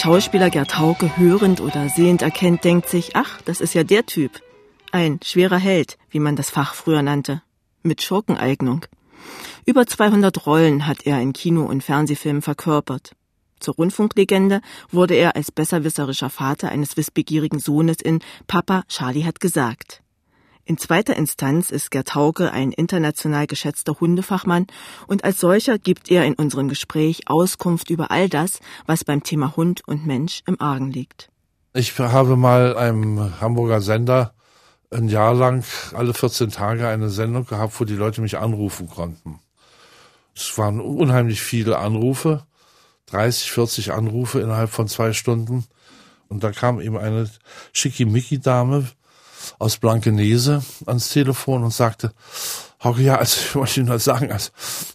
Schauspieler Gerd Hauke hörend oder sehend erkennt, denkt sich, ach, das ist ja der Typ. Ein schwerer Held, wie man das Fach früher nannte. Mit Schurkeneignung. Über 200 Rollen hat er in Kino- und Fernsehfilmen verkörpert. Zur Rundfunklegende wurde er als besserwisserischer Vater eines wissbegierigen Sohnes in Papa, Charlie hat gesagt. In zweiter Instanz ist Gerd Hauke ein international geschätzter Hundefachmann und als solcher gibt er in unserem Gespräch Auskunft über all das, was beim Thema Hund und Mensch im Argen liegt. Ich habe mal einem Hamburger Sender ein Jahr lang alle 14 Tage eine Sendung gehabt, wo die Leute mich anrufen konnten. Es waren unheimlich viele Anrufe, 30, 40 Anrufe innerhalb von zwei Stunden. Und da kam eben eine Schickimicki-Dame, aus Blankenese ans Telefon und sagte, Hauke, ja, also ich wollte Ihnen nur sagen, also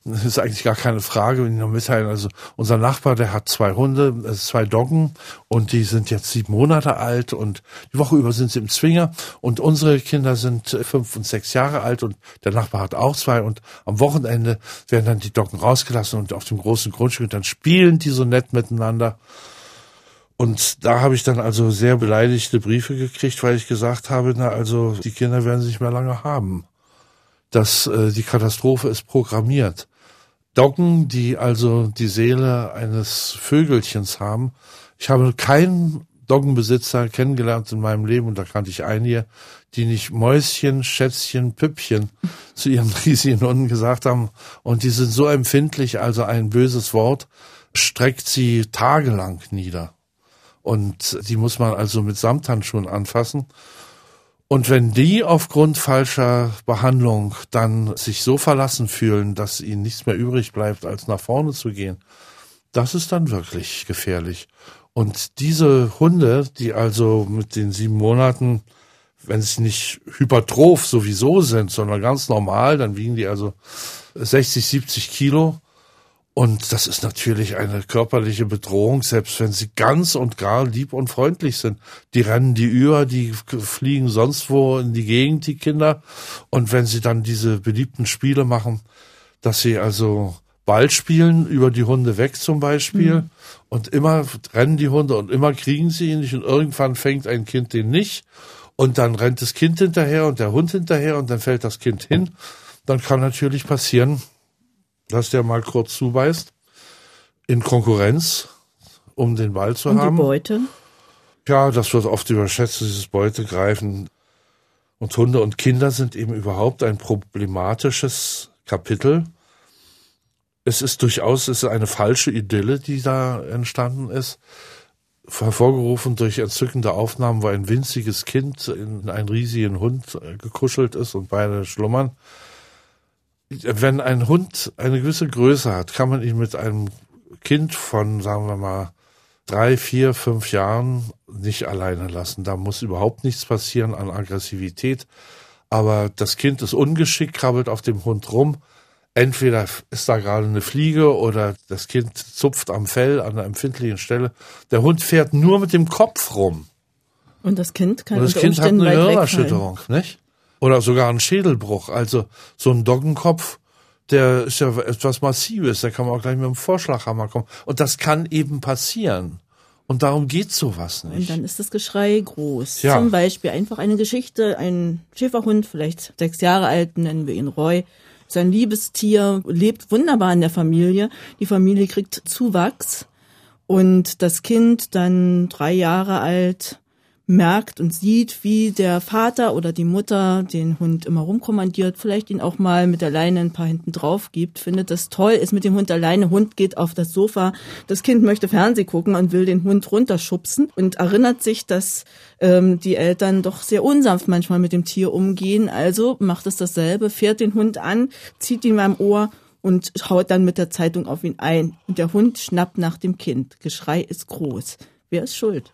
das ist eigentlich gar keine Frage, wenn ich nur mitteilen. Also unser Nachbar, der hat zwei Hunde, also zwei Doggen und die sind jetzt sieben Monate alt und die Woche über sind sie im Zwinger und unsere Kinder sind fünf und sechs Jahre alt und der Nachbar hat auch zwei und am Wochenende werden dann die Doggen rausgelassen und auf dem großen Grundstück und dann spielen die so nett miteinander. Und da habe ich dann also sehr beleidigte Briefe gekriegt, weil ich gesagt habe, na also die Kinder werden sich mehr lange haben. Dass äh, die Katastrophe ist programmiert. Doggen, die also die Seele eines Vögelchens haben. Ich habe keinen Doggenbesitzer kennengelernt in meinem Leben und da kannte ich einige, die nicht Mäuschen, Schätzchen, Püppchen zu ihren riesigen Hunden gesagt haben. Und die sind so empfindlich, also ein böses Wort streckt sie tagelang nieder. Und die muss man also mit Samthandschuhen anfassen. Und wenn die aufgrund falscher Behandlung dann sich so verlassen fühlen, dass ihnen nichts mehr übrig bleibt, als nach vorne zu gehen, das ist dann wirklich gefährlich. Und diese Hunde, die also mit den sieben Monaten, wenn sie nicht hypertroph sowieso sind, sondern ganz normal, dann wiegen die also 60, 70 Kilo, und das ist natürlich eine körperliche Bedrohung, selbst wenn sie ganz und gar lieb und freundlich sind. Die rennen die über, die fliegen sonst wo in die Gegend, die Kinder. Und wenn sie dann diese beliebten Spiele machen, dass sie also Ball spielen, über die Hunde weg zum Beispiel, mhm. und immer rennen die Hunde und immer kriegen sie ihn nicht und irgendwann fängt ein Kind den nicht und dann rennt das Kind hinterher und der Hund hinterher und dann fällt das Kind hin. Dann kann natürlich passieren, dass der mal kurz zubeißt, in Konkurrenz, um den Ball zu Und haben. Die Beute? Ja, das wird oft überschätzt, dieses Beutegreifen. Und Hunde und Kinder sind eben überhaupt ein problematisches Kapitel. Es ist durchaus es ist eine falsche Idylle, die da entstanden ist. Hervorgerufen durch entzückende Aufnahmen, wo ein winziges Kind in einen riesigen Hund gekuschelt ist und beide schlummern wenn ein Hund eine gewisse Größe hat, kann man ihn mit einem Kind von, sagen wir mal, drei, vier, fünf Jahren nicht alleine lassen. Da muss überhaupt nichts passieren an Aggressivität. Aber das Kind ist ungeschickt, krabbelt auf dem Hund rum. Entweder ist da gerade eine Fliege oder das Kind zupft am Fell an einer empfindlichen Stelle. Der Hund fährt nur mit dem Kopf rum. Und das Kind kann Und das Kind hat eine Hirnerschütterung, nicht? Oder sogar ein Schädelbruch. Also so ein Doggenkopf, der ist ja etwas Massives, da kann man auch gleich mit dem Vorschlaghammer kommen. Und das kann eben passieren. Und darum geht sowas nicht. Und dann ist das Geschrei groß. Ja. Zum Beispiel einfach eine Geschichte, ein Schäferhund, vielleicht sechs Jahre alt, nennen wir ihn Roy. Sein Liebestier lebt wunderbar in der Familie. Die Familie kriegt Zuwachs. Und das Kind, dann drei Jahre alt, merkt und sieht, wie der Vater oder die Mutter den Hund immer rumkommandiert, vielleicht ihn auch mal mit der Leine ein paar hinten drauf gibt, findet das toll, ist mit dem Hund alleine, Hund geht auf das Sofa, das Kind möchte Fernseh gucken und will den Hund runterschubsen und erinnert sich, dass ähm, die Eltern doch sehr unsanft manchmal mit dem Tier umgehen, also macht es dasselbe, fährt den Hund an, zieht ihn beim Ohr und haut dann mit der Zeitung auf ihn ein. Und der Hund schnappt nach dem Kind. Geschrei ist groß. Wer ist schuld?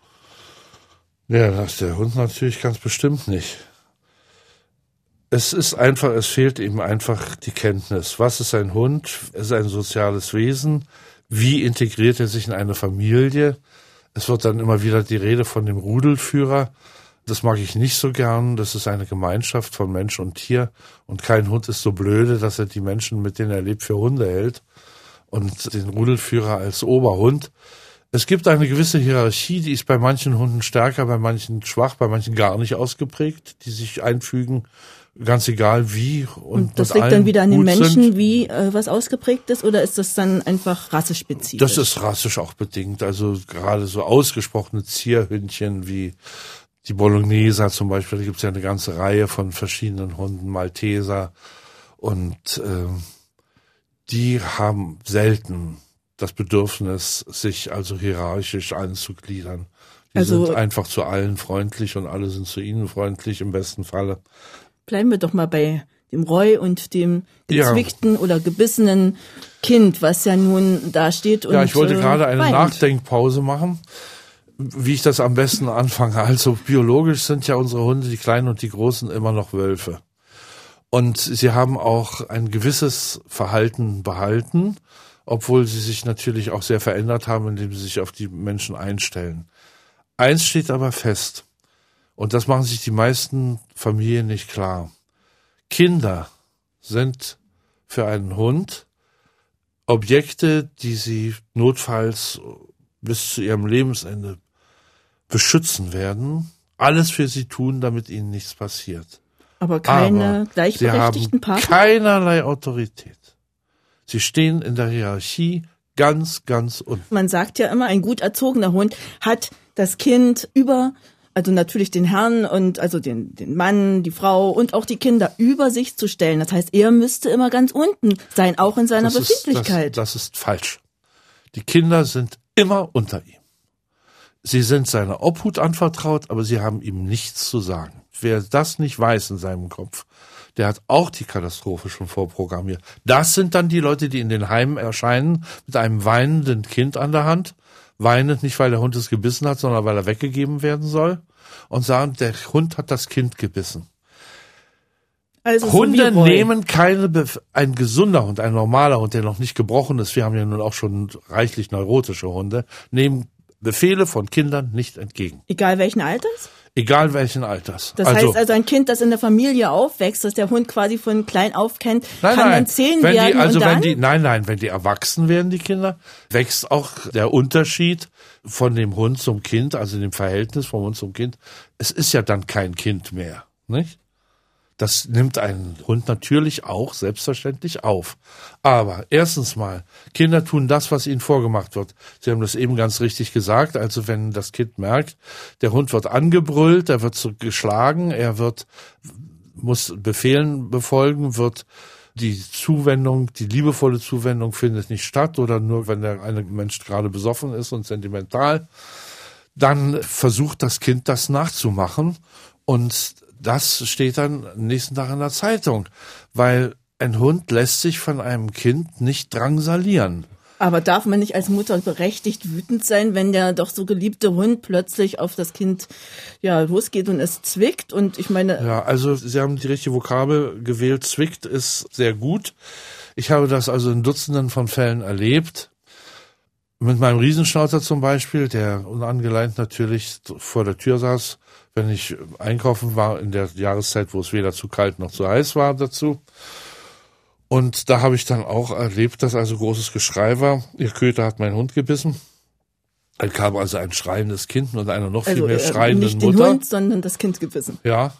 Ja, das ist der Hund natürlich ganz bestimmt nicht. Es ist einfach, es fehlt eben einfach die Kenntnis. Was ist ein Hund? Es ist ein soziales Wesen. Wie integriert er sich in eine Familie? Es wird dann immer wieder die Rede von dem Rudelführer. Das mag ich nicht so gern. Das ist eine Gemeinschaft von Mensch und Tier. Und kein Hund ist so blöde, dass er die Menschen, mit denen er lebt, für Hunde hält. Und den Rudelführer als Oberhund Es gibt eine gewisse Hierarchie, die ist bei manchen Hunden stärker, bei manchen schwach, bei manchen gar nicht ausgeprägt, die sich einfügen, ganz egal wie. Und, und das liegt dann wieder an den Menschen, sind. wie äh, was ausgeprägt ist, oder ist das dann einfach rassespezifisch? Das ist rassisch auch bedingt. Also gerade so ausgesprochene Zierhündchen wie die Bologneser zum Beispiel, da gibt es ja eine ganze Reihe von verschiedenen Hunden, Malteser und äh, die haben selten das Bedürfnis, sich also hierarchisch einzugliedern. Die also, sind einfach zu allen freundlich und alle sind zu ihnen freundlich im besten Falle. Bleiben wir doch mal bei dem Roy und dem gezwickten ja. oder gebissenen Kind, was ja nun da steht und Ja, ich wollte äh, gerade eine weint. Nachdenkpause machen, wie ich das am besten anfange. Also biologisch sind ja unsere Hunde, die kleinen und die großen, immer noch Wölfe. Und sie haben auch ein gewisses Verhalten behalten obwohl sie sich natürlich auch sehr verändert haben, indem sie sich auf die Menschen einstellen. Eins steht aber fest, und das machen sich die meisten Familien nicht klar. Kinder sind für einen Hund Objekte, die sie notfalls bis zu ihrem Lebensende beschützen werden, alles für sie tun, damit ihnen nichts passiert. Aber keine Aber gleichberechtigten Partner? Keinerlei Autorität. Sie stehen in der Hierarchie ganz, ganz unten. Man sagt ja immer, ein gut erzogener Hund hat das Kind über also natürlich den Herrn und also den, den Mann, die Frau und auch die Kinder über sich zu stellen. Das heißt, er müsste immer ganz unten sein, auch in seiner das Befindlichkeit. Ist, das, das ist falsch. Die Kinder sind immer unter ihm. Sie sind seiner Obhut anvertraut, aber sie haben ihm nichts zu sagen. Wer das nicht weiß in seinem Kopf, der hat auch die Katastrophe schon vorprogrammiert. Das sind dann die Leute, die in den Heimen erscheinen mit einem weinenden Kind an der Hand. Weinend nicht, weil der Hund es gebissen hat, sondern weil er weggegeben werden soll. Und sagen, der Hund hat das Kind gebissen. Also Hunde so nehmen keine, Bef ein gesunder Hund, ein normaler Hund, der noch nicht gebrochen ist, wir haben ja nun auch schon reichlich neurotische Hunde, nehmen Befehle von Kindern nicht entgegen. Egal welchen Alters? Egal welchen Alters. Das also, heißt also ein Kind, das in der Familie aufwächst, das der Hund quasi von klein auf kennt, nein, kann nein, dann zehn wenn werden die, also und wenn die, nein, nein, wenn die erwachsen werden, die Kinder, wächst auch der Unterschied von dem Hund zum Kind, also dem Verhältnis vom Hund zum Kind. Es ist ja dann kein Kind mehr, nicht? Das nimmt ein Hund natürlich auch selbstverständlich auf. Aber erstens mal, Kinder tun das, was ihnen vorgemacht wird. Sie haben das eben ganz richtig gesagt. Also wenn das Kind merkt, der Hund wird angebrüllt, er wird geschlagen, er wird, muss Befehlen befolgen, wird die Zuwendung, die liebevolle Zuwendung findet nicht statt oder nur wenn der eine Mensch gerade besoffen ist und sentimental, dann versucht das Kind das nachzumachen und das steht dann nächsten Tag in der Zeitung, weil ein Hund lässt sich von einem Kind nicht drangsalieren. Aber darf man nicht als Mutter berechtigt wütend sein, wenn der doch so geliebte Hund plötzlich auf das Kind ja losgeht und es zwickt? Und ich meine. Ja, also Sie haben die richtige Vokabel gewählt. Zwickt ist sehr gut. Ich habe das also in Dutzenden von Fällen erlebt. Mit meinem Riesenschnauzer zum Beispiel, der unangeleint natürlich vor der Tür saß wenn ich einkaufen war in der Jahreszeit, wo es weder zu kalt noch zu heiß war dazu. Und da habe ich dann auch erlebt, dass also großes Geschrei war. Ihr Köter hat meinen Hund gebissen. Dann kam also ein schreiendes Kind und einer noch also, viel mehr äh, schreiende nicht Mutter. Nicht den Hund, sondern das Kind gebissen. Ja.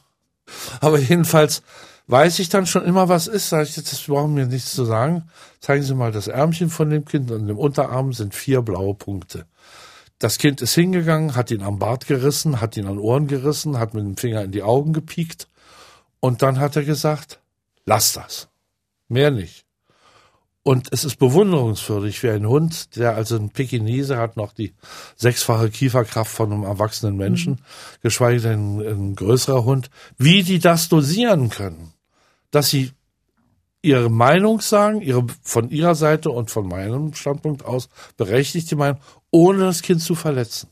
Aber jedenfalls weiß ich dann schon immer, was ist. Sag ich, das brauchen mir nichts zu sagen. Zeigen Sie mal das Ärmchen von dem Kind und im Unterarm sind vier blaue Punkte. Das Kind ist hingegangen, hat ihn am Bart gerissen, hat ihn an Ohren gerissen, hat mit dem Finger in die Augen gepiekt und dann hat er gesagt, lass das. Mehr nicht. Und es ist bewunderungswürdig wie ein Hund, der also ein Pekinese hat noch die sechsfache Kieferkraft von einem erwachsenen Menschen, mhm. geschweige denn ein, ein größerer Hund, wie die das dosieren können. Dass sie ihre Meinung sagen, ihre, von ihrer Seite und von meinem Standpunkt aus berechtigte Meinung, ohne das Kind zu verletzen.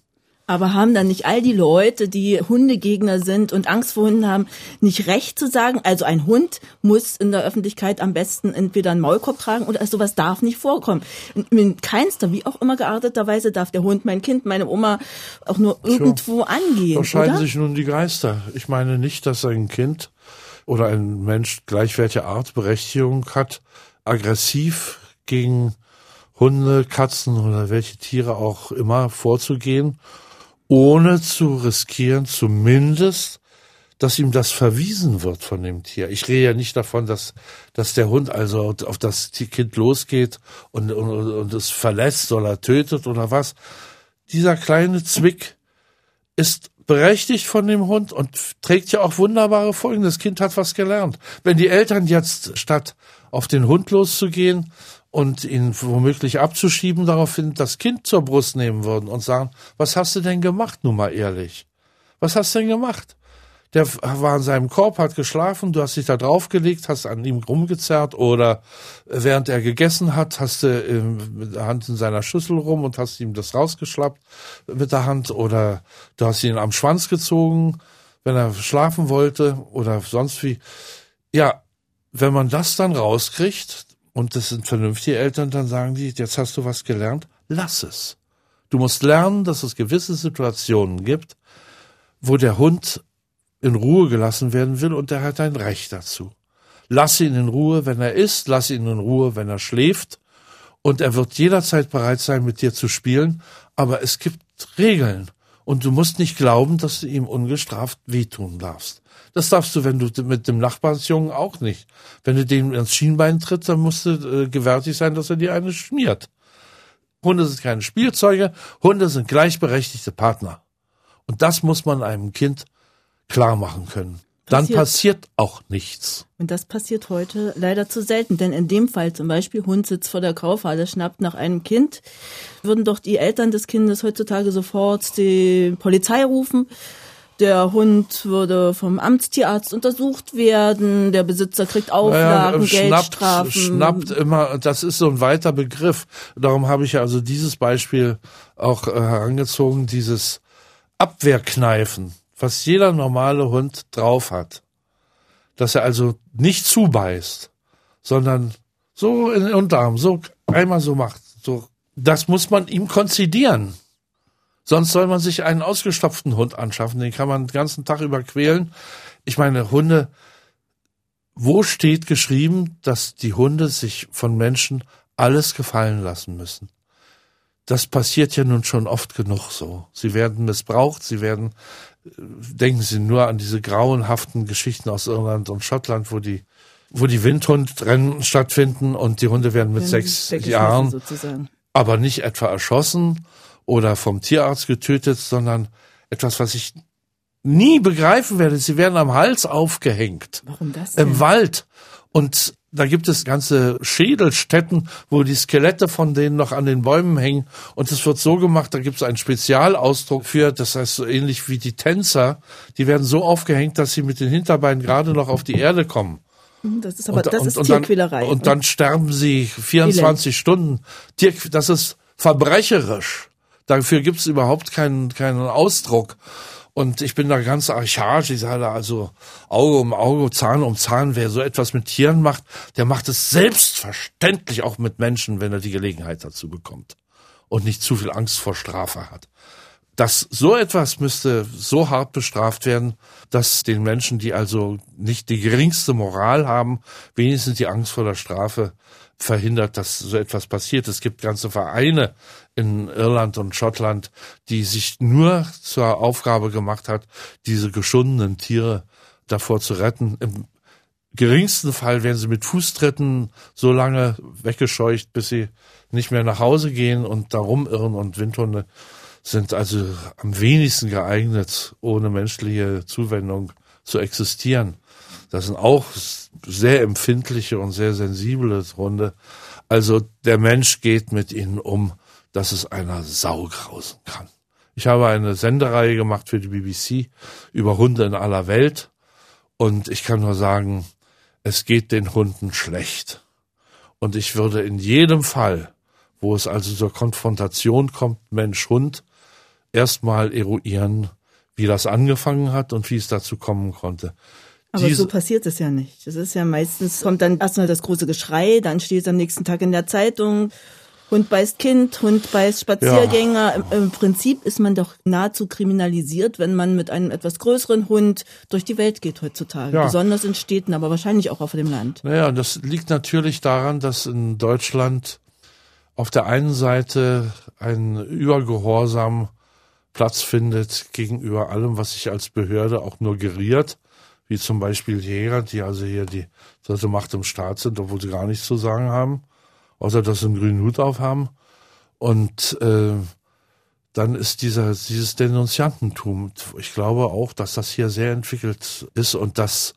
Aber haben dann nicht all die Leute, die Hundegegner sind und Angst vor Hunden haben, nicht recht zu sagen? Also ein Hund muss in der Öffentlichkeit am besten entweder einen Maulkorb tragen oder sowas darf nicht vorkommen. In keinster, wie auch immer gearteter Weise darf der Hund mein Kind, meine Oma auch nur irgendwo Tja, angehen. Da scheiden oder? sich nun die Geister. Ich meine nicht, dass ein Kind oder ein Mensch gleich welche Art Berechtigung hat, aggressiv gegen Hunde, Katzen oder welche Tiere auch immer vorzugehen, ohne zu riskieren, zumindest, dass ihm das verwiesen wird von dem Tier. Ich rede ja nicht davon, dass, dass der Hund also auf das Kind losgeht und, und, und es verlässt oder tötet oder was. Dieser kleine Zwick ist berechtigt von dem Hund und trägt ja auch wunderbare Folgen. Das Kind hat was gelernt. Wenn die Eltern jetzt statt auf den Hund loszugehen, und ihn womöglich abzuschieben, daraufhin das Kind zur Brust nehmen würden und sagen, was hast du denn gemacht, nun mal ehrlich? Was hast du denn gemacht? Der war in seinem Korb, hat geschlafen, du hast dich da draufgelegt, hast an ihm rumgezerrt oder während er gegessen hat, hast du mit der Hand in seiner Schüssel rum und hast ihm das rausgeschlappt mit der Hand oder du hast ihn am Schwanz gezogen, wenn er schlafen wollte oder sonst wie. Ja, wenn man das dann rauskriegt, und das sind vernünftige Eltern, dann sagen die, jetzt hast du was gelernt, lass es. Du musst lernen, dass es gewisse Situationen gibt, wo der Hund in Ruhe gelassen werden will und der hat ein Recht dazu. Lass ihn in Ruhe, wenn er isst, lass ihn in Ruhe, wenn er schläft und er wird jederzeit bereit sein, mit dir zu spielen, aber es gibt Regeln und du musst nicht glauben, dass du ihm ungestraft wehtun darfst. Das darfst du, wenn du mit dem Nachbarsjungen auch nicht. Wenn du dem ans Schienbein trittst, dann musst du äh, gewärtig sein, dass er dir eine schmiert. Hunde sind keine Spielzeuge, Hunde sind gleichberechtigte Partner. Und das muss man einem Kind klar machen können. Dann passiert, passiert auch nichts. Und das passiert heute leider zu selten, denn in dem Fall zum Beispiel Hund sitzt vor der Kaufhalle, schnappt nach einem Kind, würden doch die Eltern des Kindes heutzutage sofort die Polizei rufen der Hund würde vom Amtstierarzt untersucht werden, der Besitzer kriegt Auflagen, naja, Geldstrafen. Schnappt immer, das ist so ein weiter Begriff. Darum habe ich also dieses Beispiel auch äh, herangezogen, dieses Abwehrkneifen, was jeder normale Hund drauf hat. Dass er also nicht zubeißt, sondern so in den Unterarm, so einmal so macht. So, das muss man ihm konzidieren. Sonst soll man sich einen ausgestopften Hund anschaffen, den kann man den ganzen Tag über quälen. Ich meine, Hunde, wo steht geschrieben, dass die Hunde sich von Menschen alles gefallen lassen müssen? Das passiert ja nun schon oft genug so. Sie werden missbraucht, sie werden, denken Sie nur an diese grauenhaften Geschichten aus Irland und Schottland, wo die wo die Windhundrennen stattfinden und die Hunde werden mit werden sechs Jahren, sozusagen. aber nicht etwa erschossen, oder vom Tierarzt getötet, sondern etwas, was ich nie begreifen werde. Sie werden am Hals aufgehängt. Warum das? Denn? Im Wald. Und da gibt es ganze Schädelstätten, wo die Skelette von denen noch an den Bäumen hängen. Und es wird so gemacht, da gibt es einen Spezialausdruck für, das heißt so ähnlich wie die Tänzer, die werden so aufgehängt, dass sie mit den Hinterbeinen gerade noch auf die Erde kommen. Das ist aber, und, das ist und, Tierquälerei. Und dann, und dann sterben sie 24 Elend. Stunden. Tier, das ist verbrecherisch. Dafür gibt es überhaupt keinen, keinen Ausdruck. Und ich bin da ganz archaisch. Ich sage also Auge um Auge, Zahn um Zahn. Wer so etwas mit Tieren macht, der macht es selbstverständlich auch mit Menschen, wenn er die Gelegenheit dazu bekommt und nicht zu viel Angst vor Strafe hat. Das so etwas müsste so hart bestraft werden, dass den Menschen, die also nicht die geringste Moral haben, wenigstens die Angst vor der Strafe verhindert, dass so etwas passiert. Es gibt ganze Vereine in Irland und Schottland, die sich nur zur Aufgabe gemacht hat, diese geschundenen Tiere davor zu retten. Im geringsten Fall werden sie mit Fußtritten so lange weggescheucht, bis sie nicht mehr nach Hause gehen und darum irren und Windhunde sind also am wenigsten geeignet, ohne menschliche Zuwendung zu existieren. Das sind auch sehr empfindliche und sehr sensible Hunde. Also der Mensch geht mit ihnen um dass es einer Sau grausen kann. Ich habe eine Sendereihe gemacht für die BBC über Hunde in aller Welt und ich kann nur sagen, es geht den Hunden schlecht. Und ich würde in jedem Fall, wo es also zur Konfrontation kommt, Mensch-Hund, erstmal eruieren, wie das angefangen hat und wie es dazu kommen konnte. Aber so passiert es ja nicht. Das ist ja meistens, kommt dann erstmal das große Geschrei, dann steht es am nächsten Tag in der Zeitung, Hund beißt Kind, Hund beißt Spaziergänger. Ja. Im, Im, Prinzip ist man doch nahezu kriminalisiert, wenn man mit einem etwas größeren Hund durch die Welt geht heutzutage. Ja. Besonders in Städten, aber wahrscheinlich auch auf dem Land. Naja, das liegt natürlich daran, dass in Deutschland auf der einen Seite ein Übergehorsam Platz findet gegenüber allem, was sich als Behörde auch nur geriert, wie zum Beispiel Jäger, die also hier die dritte Macht im Staat sind, obwohl sie gar nichts zu sagen haben, außer dass sie einen grünen Hut aufhaben. Und äh, dann ist dieser dieses Denunziantentum. Ich glaube auch, dass das hier sehr entwickelt ist und das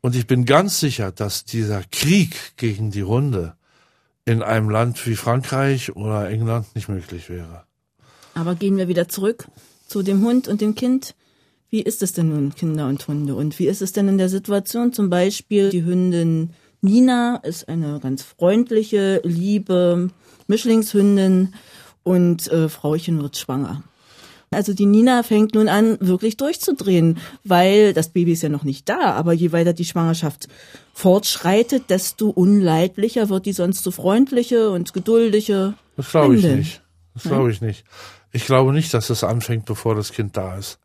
und ich bin ganz sicher, dass dieser Krieg gegen die Hunde in einem Land wie Frankreich oder England nicht möglich wäre. Aber gehen wir wieder zurück zu dem Hund und dem Kind. Wie ist es denn nun, Kinder und Hunde? Und wie ist es denn in der Situation zum Beispiel, die Hündin Nina ist eine ganz freundliche, liebe Mischlingshündin und äh, Frauchen wird schwanger. Also die Nina fängt nun an, wirklich durchzudrehen, weil das Baby ist ja noch nicht da, aber je weiter die Schwangerschaft fortschreitet, desto unleidlicher wird die sonst so freundliche und geduldige. Das glaube ich nicht. Das glaube ich nicht. Ich glaube nicht, dass es anfängt, bevor das Kind da ist.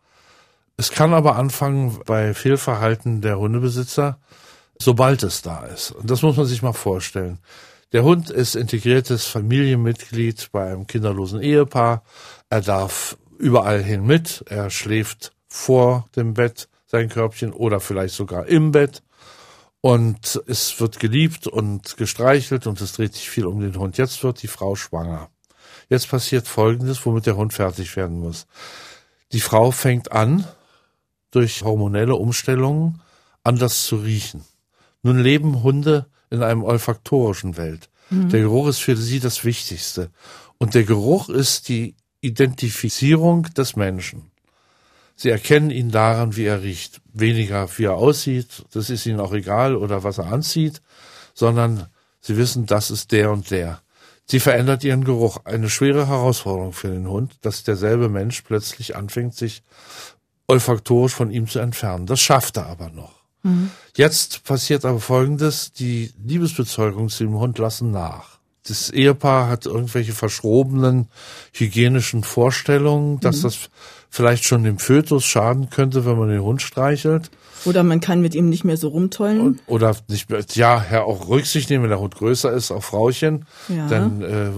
Es kann aber anfangen bei Fehlverhalten der Hundebesitzer, sobald es da ist. Und das muss man sich mal vorstellen. Der Hund ist integriertes Familienmitglied bei einem kinderlosen Ehepaar. Er darf überall hin mit. Er schläft vor dem Bett sein Körbchen oder vielleicht sogar im Bett. Und es wird geliebt und gestreichelt und es dreht sich viel um den Hund. Jetzt wird die Frau schwanger. Jetzt passiert Folgendes, womit der Hund fertig werden muss. Die Frau fängt an, durch hormonelle Umstellungen anders zu riechen. Nun leben Hunde in einem olfaktorischen Welt. Mhm. Der Geruch ist für sie das Wichtigste. Und der Geruch ist die Identifizierung des Menschen. Sie erkennen ihn daran, wie er riecht. Weniger, wie er aussieht, das ist ihnen auch egal, oder was er anzieht, sondern sie wissen, das ist der und der. Sie verändert ihren Geruch. Eine schwere Herausforderung für den Hund, dass derselbe Mensch plötzlich anfängt, sich olfaktorisch von ihm zu entfernen. Das schafft er aber noch. Mhm. Jetzt passiert aber Folgendes, die Liebesbezeugung zu dem Hund lassen nach das Ehepaar hat irgendwelche verschrobenen hygienischen Vorstellungen, dass mhm. das vielleicht schon dem Fötus schaden könnte, wenn man den Hund streichelt. Oder man kann mit ihm nicht mehr so rumtollen. Oder nicht mehr, ja, ja, auch Rücksicht nehmen, wenn der Hund größer ist, auf Frauchen. Ja. Dann äh,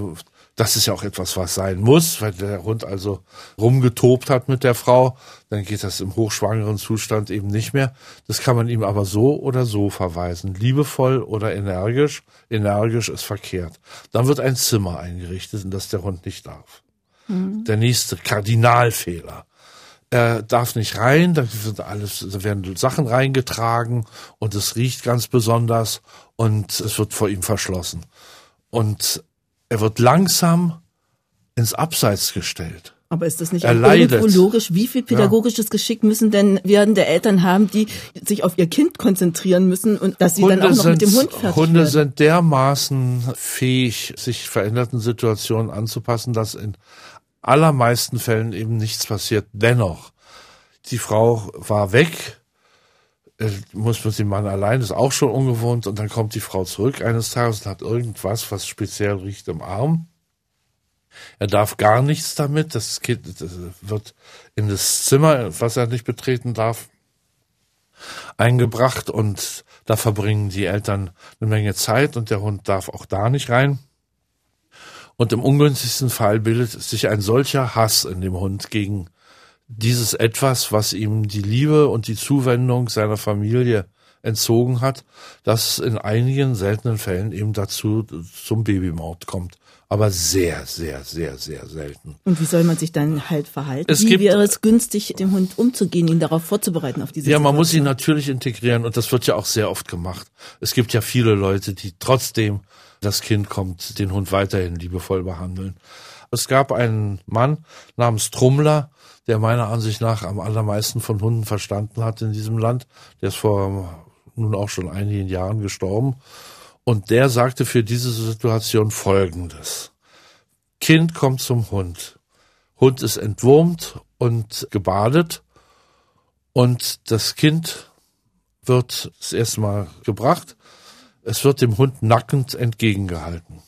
das ist ja auch etwas, was sein muss, weil der Hund also rumgetobt hat mit der Frau, dann geht das im hochschwangeren Zustand eben nicht mehr. Das kann man ihm aber so oder so verweisen, liebevoll oder energisch. Energisch ist verkehrt. Dann wird ein Zimmer eingerichtet, in das der Hund nicht darf. Mhm. Der nächste Kardinalfehler. Er darf nicht rein, da wird alles, da werden Sachen reingetragen und es riecht ganz besonders und es wird vor ihm verschlossen. Und er wird langsam ins Abseits gestellt. Aber ist das nicht logisch? Wie viel pädagogisches ja. Geschick müssen denn werden der Eltern haben, die sich auf ihr Kind konzentrieren müssen und dass sie Hunde dann auch noch mit dem Hund fertig Hunde werden? sind dermaßen fähig, sich veränderten Situationen anzupassen, dass in allermeisten Fällen eben nichts passiert. Dennoch, die Frau war weg, muss man den Mann allein, ist auch schon ungewohnt und dann kommt die Frau zurück eines Tages und hat irgendwas, was speziell riecht im Arm. Er darf gar nichts damit, das Kind das wird in das Zimmer, was er nicht betreten darf, eingebracht und da verbringen die Eltern eine Menge Zeit und der Hund darf auch da nicht rein. Und im ungünstigsten Fall bildet sich ein solcher Hass in dem Hund gegen dieses etwas, was ihm die Liebe und die Zuwendung seiner Familie entzogen hat, dass in einigen seltenen Fällen eben dazu zum Babymord kommt. Aber sehr, sehr, sehr, sehr selten. Und wie soll man sich dann halt verhalten? Es wie wäre es günstig, dem Hund umzugehen, ihn darauf vorzubereiten auf diese Ja, man muss ihn natürlich integrieren und das wird ja auch sehr oft gemacht. Es gibt ja viele Leute, die trotzdem das Kind kommt, den Hund weiterhin liebevoll behandeln. Es gab einen Mann namens Trummler, der meiner Ansicht nach am allermeisten von Hunden verstanden hat in diesem Land. Der ist vor nun auch schon einigen Jahren gestorben. Und der sagte für diese Situation Folgendes. Kind kommt zum Hund. Hund ist entwurmt und gebadet. Und das Kind wird das erste Mal gebracht. Es wird dem Hund nackend entgegengehalten.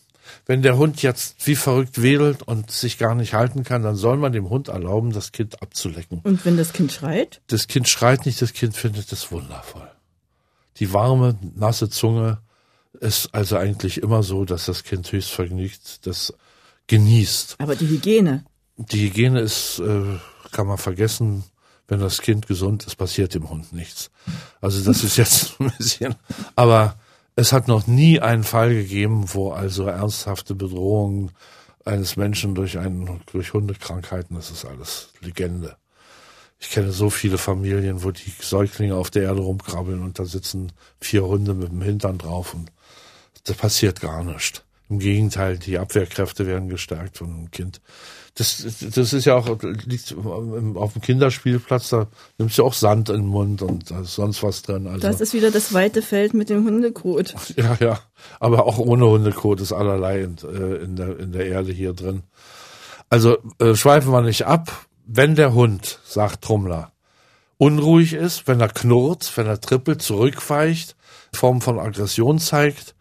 Wenn der Hund jetzt wie verrückt wedelt und sich gar nicht halten kann, dann soll man dem Hund erlauben, das Kind abzulecken. Und wenn das Kind schreit? Das Kind schreit nicht, das Kind findet es wundervoll. Die warme, nasse Zunge ist also eigentlich immer so, dass das Kind höchst vergnügt das genießt. Aber die Hygiene? Die Hygiene ist, äh, kann man vergessen, wenn das Kind gesund ist, passiert dem Hund nichts. Also das ist jetzt ein bisschen, aber es hat noch nie einen Fall gegeben, wo also ernsthafte Bedrohungen eines Menschen durch einen, durch Hundekrankheiten, das ist alles Legende. Ich kenne so viele Familien, wo die Säuglinge auf der Erde rumkrabbeln und da sitzen vier Hunde mit dem Hintern drauf und da passiert gar nichts. Im Gegenteil, die Abwehrkräfte werden gestärkt von einem Kind. Das, das ist ja auch, liegt auf dem Kinderspielplatz, da nimmst du auch Sand in den Mund und da ist sonst was drin. Also. Das ist wieder das weite Feld mit dem Hundekot. Ja, ja. Aber auch ohne Hundekot ist allerlei in, äh, in, der, in der Erde hier drin. Also äh, schweifen wir nicht ab. Wenn der Hund, sagt Trummler, unruhig ist, wenn er knurrt, wenn er trippelt, zurückweicht, Form von Aggression zeigt,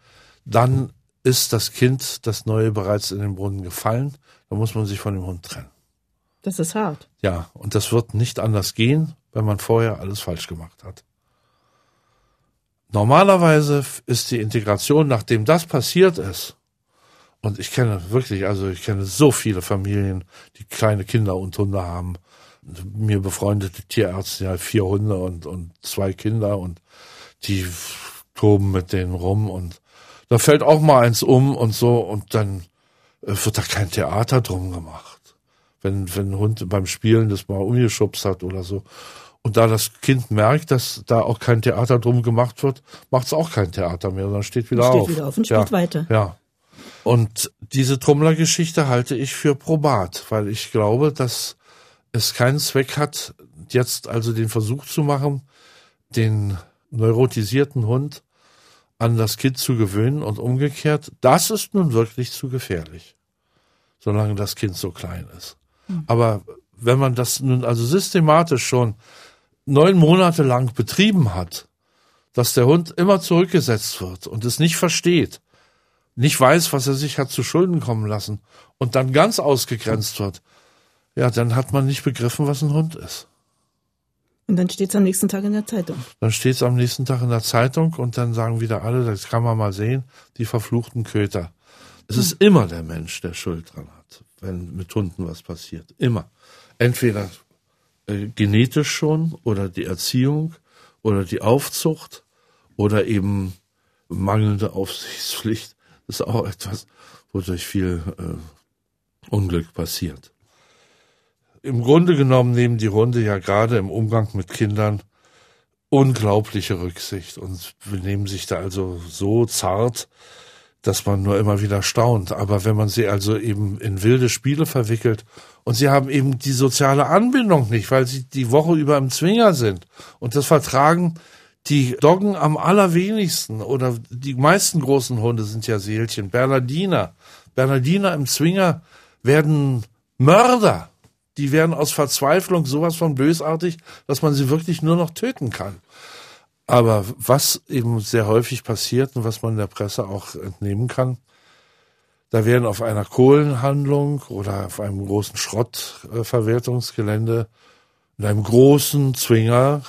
dann ist das Kind, das Neue, bereits in den Brunnen gefallen. Da muss man sich von dem Hund trennen. Das ist hart. Ja, und das wird nicht anders gehen, wenn man vorher alles falsch gemacht hat. Normalerweise ist die Integration, nachdem das passiert ist, und ich kenne wirklich, also ich kenne so viele Familien, die kleine Kinder und Hunde haben. Mir befreundete Tierärzte, ja, vier Hunde und, und zwei Kinder und die toben mit denen rum und da fällt auch mal eins um und so und dann äh, wird da kein Theater drum gemacht. Wenn, wenn ein Hund beim Spielen das mal umgeschubst hat oder so. Und da das Kind merkt, dass da auch kein Theater drum gemacht wird, macht es auch kein Theater mehr, sondern steht wieder steht auf. Steht wieder auf und spielt ja, weiter. Ja. Und diese Trommler-Geschichte halte ich für probat, weil ich glaube, dass es keinen Zweck hat, jetzt also den Versuch zu machen, den neurotisierten Hund an das Kind zu gewöhnen und umgekehrt, das ist nun wirklich zu gefährlich, solange das Kind so klein ist. Mhm. Aber wenn man das nun also systematisch schon neun Monate lang betrieben hat, dass der Hund immer zurückgesetzt wird und es nicht versteht, nicht weiß, was er sich hat zu Schulden kommen lassen und dann ganz ausgegrenzt wird, ja, dann hat man nicht begriffen, was ein Hund ist. Und dann steht es am nächsten Tag in der Zeitung. Dann steht es am nächsten Tag in der Zeitung und dann sagen wieder alle, das kann man mal sehen, die verfluchten Köter. Es hm. ist immer der Mensch, der Schuld dran hat, wenn mit Hunden was passiert. Immer. Entweder äh, genetisch schon oder die Erziehung oder die Aufzucht oder eben mangelnde Aufsichtspflicht. Das ist auch etwas, wodurch viel äh, Unglück passiert im Grunde genommen nehmen die Runde ja gerade im Umgang mit Kindern unglaubliche Rücksicht und benehmen sich da also so zart, dass man nur immer wieder staunt. Aber wenn man sie also eben in wilde Spiele verwickelt und sie haben eben die soziale Anbindung nicht, weil sie die Woche über im Zwinger sind und das vertragen die Doggen am allerwenigsten oder die meisten großen Hunde sind ja Seelchen, Bernardiner. Bernardiner im Zwinger werden Mörder die werden aus Verzweiflung sowas von bösartig, dass man sie wirklich nur noch töten kann. Aber was eben sehr häufig passiert und was man in der Presse auch entnehmen kann, da werden auf einer Kohlenhandlung oder auf einem großen Schrottverwertungsgelände in einem großen Zwinger,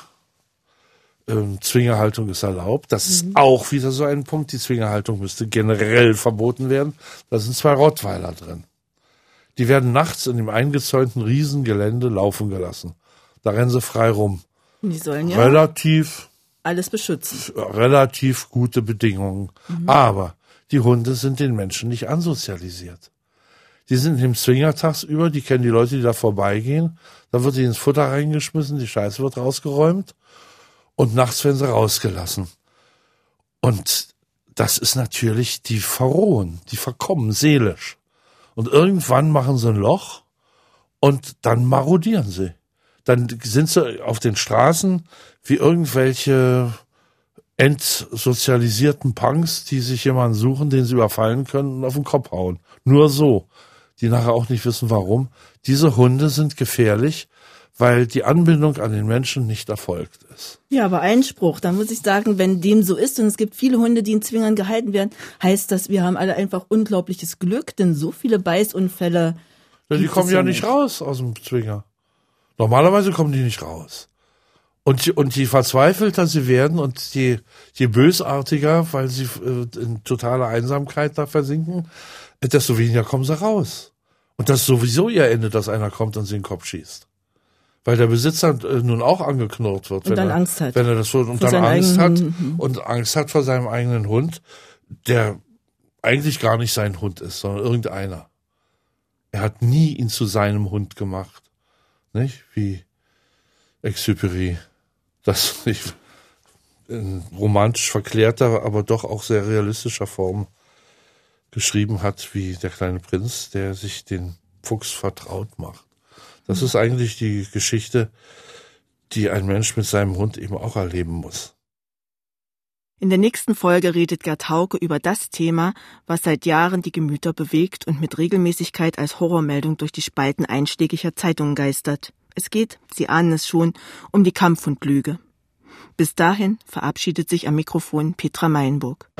ähm, Zwingerhaltung ist erlaubt. Das mhm. ist auch wieder so ein Punkt. Die Zwingerhaltung müsste generell verboten werden. Da sind zwei Rottweiler drin. Die werden nachts in dem eingezäunten Riesengelände laufen gelassen. Da rennen sie frei rum. Die sollen ja relativ alles beschützen. Relativ gute Bedingungen. Mhm. Aber die Hunde sind den Menschen nicht ansozialisiert. Die sind im Zwinger tagsüber, die kennen die Leute, die da vorbeigehen. Da wird sie ins Futter reingeschmissen, die Scheiße wird rausgeräumt und nachts werden sie rausgelassen. Und das ist natürlich, die verrohen, die verkommen seelisch. Und irgendwann machen sie ein Loch und dann marodieren sie. Dann sind sie auf den Straßen wie irgendwelche entsozialisierten Punks, die sich jemanden suchen, den sie überfallen können und auf den Kopf hauen. Nur so. Die nachher auch nicht wissen warum. Diese Hunde sind gefährlich, weil die Anbindung an den Menschen nicht erfolgt ist. Ja, aber Einspruch, da muss ich sagen, wenn dem so ist und es gibt viele Hunde, die in Zwingern gehalten werden, heißt das, wir haben alle einfach unglaubliches Glück, denn so viele Beißunfälle. Ja, die kommen ja nicht raus aus dem Zwinger. Normalerweise kommen die nicht raus. Und, und je verzweifelter sie werden und je, je bösartiger, weil sie äh, in totaler Einsamkeit da versinken, desto weniger kommen sie raus. Und das ist sowieso ihr Ende, dass einer kommt und sie den Kopf schießt. Weil der Besitzer äh, nun auch angeknurrt wird, und wenn, dann er, Angst hat. wenn er das und dann Angst hat und Angst hat vor seinem eigenen Hund, der eigentlich gar nicht sein Hund ist, sondern irgendeiner. Er hat nie ihn zu seinem Hund gemacht. Nicht? Wie Exupéry das nicht in romantisch verklärter, aber doch auch sehr realistischer Form geschrieben hat, wie der kleine Prinz, der sich den Fuchs vertraut macht. Das ist eigentlich die Geschichte, die ein Mensch mit seinem Hund eben auch erleben muss. In der nächsten Folge redet Gerd Hauke über das Thema, was seit Jahren die Gemüter bewegt und mit Regelmäßigkeit als Horrormeldung durch die Spalten einschlägiger Zeitungen geistert. Es geht, Sie ahnen es schon, um die Kampfhundlüge. Bis dahin verabschiedet sich am Mikrofon Petra Meilenburg.